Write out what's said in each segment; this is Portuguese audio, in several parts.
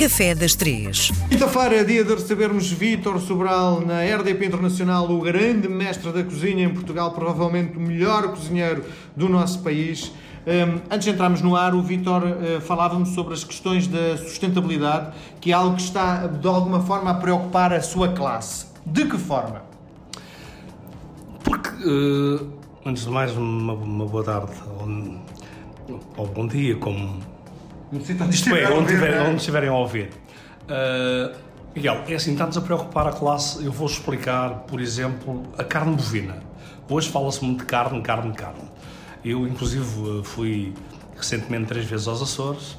Café das Três. Quinta-feira é dia de recebermos Vítor Sobral na RDP Internacional, o grande mestre da cozinha em Portugal, provavelmente o melhor cozinheiro do nosso país. Um, antes de entrarmos no ar, o Vítor uh, falava-me sobre as questões da sustentabilidade, que é algo que está de alguma forma a preocupar a sua classe. De que forma? Porque, uh, antes de mais, uma, uma boa tarde ou, ou bom dia, como isto é, onde, tiver, é? onde estiverem a ouvir. Uh, Miguel, é assim, estamos a preocupar a classe. Eu vou explicar, por exemplo, a carne bovina. Hoje fala-se muito de carne, carne, carne. Eu, inclusive, fui recentemente três vezes aos Açores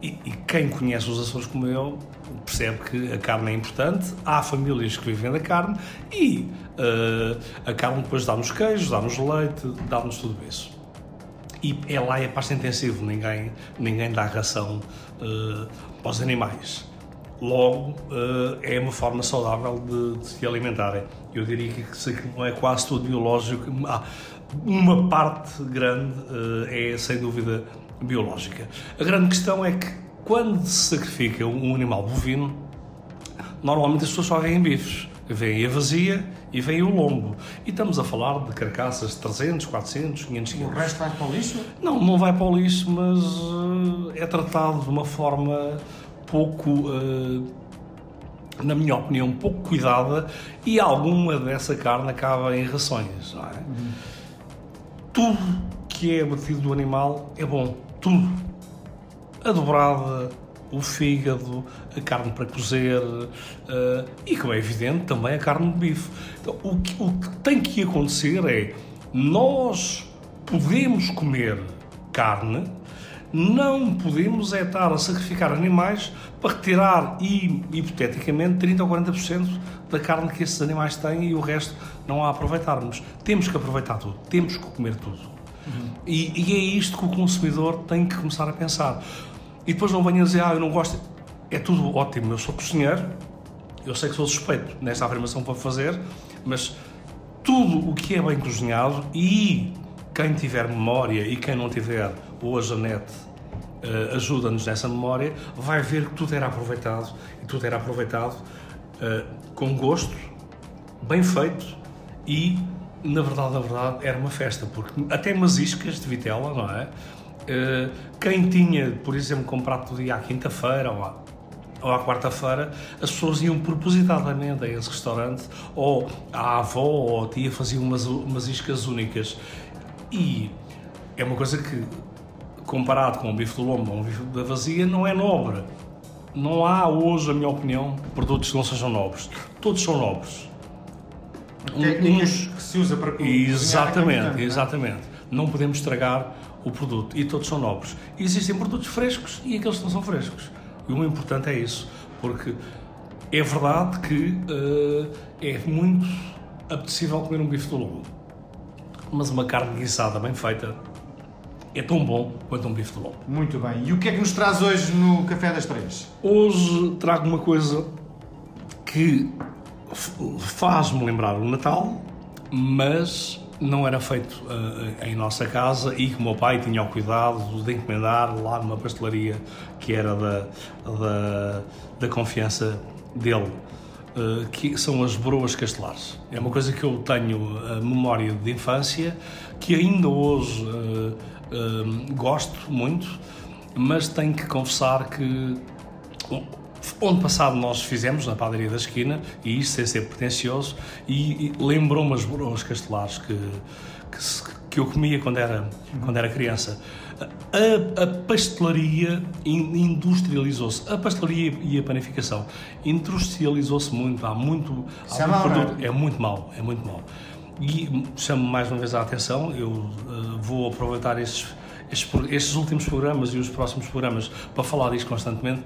e, e, quem conhece os Açores como eu percebe que a carne é importante. Há famílias que vivem da carne e uh, a carne depois dá-nos queijo, dá-nos leite, dá-nos tudo isso e é lá é pasto intensivo, ninguém, ninguém dá ração uh, para os animais. Logo, uh, é uma forma saudável de, de, se alimentarem. Eu diria que não é quase tudo biológico, ah, uma parte grande uh, é sem dúvida biológica. A grande questão é que quando se sacrifica um animal bovino, normalmente as pessoas só veem bifes vem a vazia e vem o lombo. E estamos a falar de carcaças de 300, 400, 500 quilos. O resto vai para o lixo? Não, não vai para o lixo, mas uh, é tratado de uma forma pouco, uh, na minha opinião, pouco cuidada e alguma dessa carne acaba em rações. Não é? Uhum. Tudo que é abatido do animal é bom. Tudo. A dobrada, o fígado, a carne para cozer uh, e, como é evidente, também a carne de bife. Então, o que, o que tem que acontecer é nós podemos comer carne, não podemos é estar a sacrificar animais para retirar, hipoteticamente, 30 ou 40% da carne que esses animais têm e o resto não a aproveitarmos. Temos que aproveitar tudo, temos que comer tudo. Uhum. E, e é isto que o consumidor tem que começar a pensar. E depois não venham dizer, ah, eu não gosto. É tudo ótimo, eu sou cozinheiro, eu sei que sou suspeito nesta afirmação para fazer, mas tudo o que é bem cozinhado e quem tiver memória e quem não tiver, ou a Janete uh, ajuda-nos nessa memória, vai ver que tudo era aproveitado e tudo era aproveitado uh, com gosto, bem feito e, na verdade, na verdade, era uma festa, porque até umas iscas de vitela, não é? Eh, quem tinha, por exemplo, comprado tudo dia à quinta-feira ou à, ou à quarta-feira, as pessoas iam propositadamente a esse restaurante, ou a avó ou a tia faziam umas, umas iscas únicas. E é uma coisa que, comparado com o bife do lombo ou o bife da vazia, não é nobre. Não há hoje, na minha opinião, produtos que não sejam nobres. Todos são nobres. Técnicas que se usa para Exatamente, é? exatamente. Não podemos estragar o produto e todos são novos. E existem produtos frescos e aqueles que não são frescos. E o importante é isso, porque é verdade que uh, é muito apetecível comer um bife do lombo, mas uma carne guisada bem feita é tão bom quanto um bife de lombo. Muito bem. E o que é que nos traz hoje no Café das Três? Hoje trago uma coisa que faz-me lembrar o Natal, mas não era feito uh, em nossa casa e que o meu pai tinha o cuidado de encomendar lá numa pastelaria que era da, da, da confiança dele, uh, que são as broas castelares. É uma coisa que eu tenho a memória de infância, que ainda hoje uh, gosto muito, mas tenho que confessar que Onde passado nós fizemos, na padaria da esquina, e isso sem ser pretencioso, e, e lembrou-me as broas castelares que, que, que, eu comia quando era, quando era criança. A, a pastelaria industrializou-se. A pastelaria e a panificação industrializou-se muito. Há muito. Há é, muito produto, é muito mau, é muito mau. E chamo mais uma vez a atenção, eu uh, vou aproveitar estes, estes, estes, últimos programas e os próximos programas para falar disto constantemente,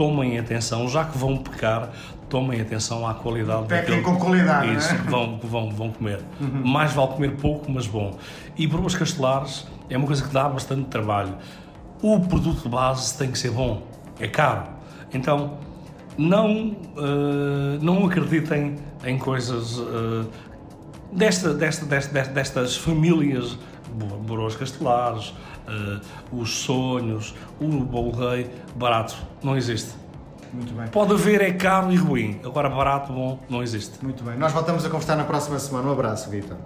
tomem atenção, já que vão pecar, tomem atenção à qualidade Pequem com qualidade, isso, é? vão, vão, vão comer. Uhum. Mais vale comer pouco, mas bom. E broas castelares é uma coisa que dá bastante trabalho. O produto de base tem que ser bom, é caro. Então, não, uh, não acreditem em coisas uh, desta, desta, desta, destas famílias broas castelares, uh, os sonhos, o bolo rei, barato, não existe. Muito bem. Pode haver é caro e ruim. Agora barato, bom, não existe. Muito bem. Nós voltamos a conversar na próxima semana. Um abraço, Vitor.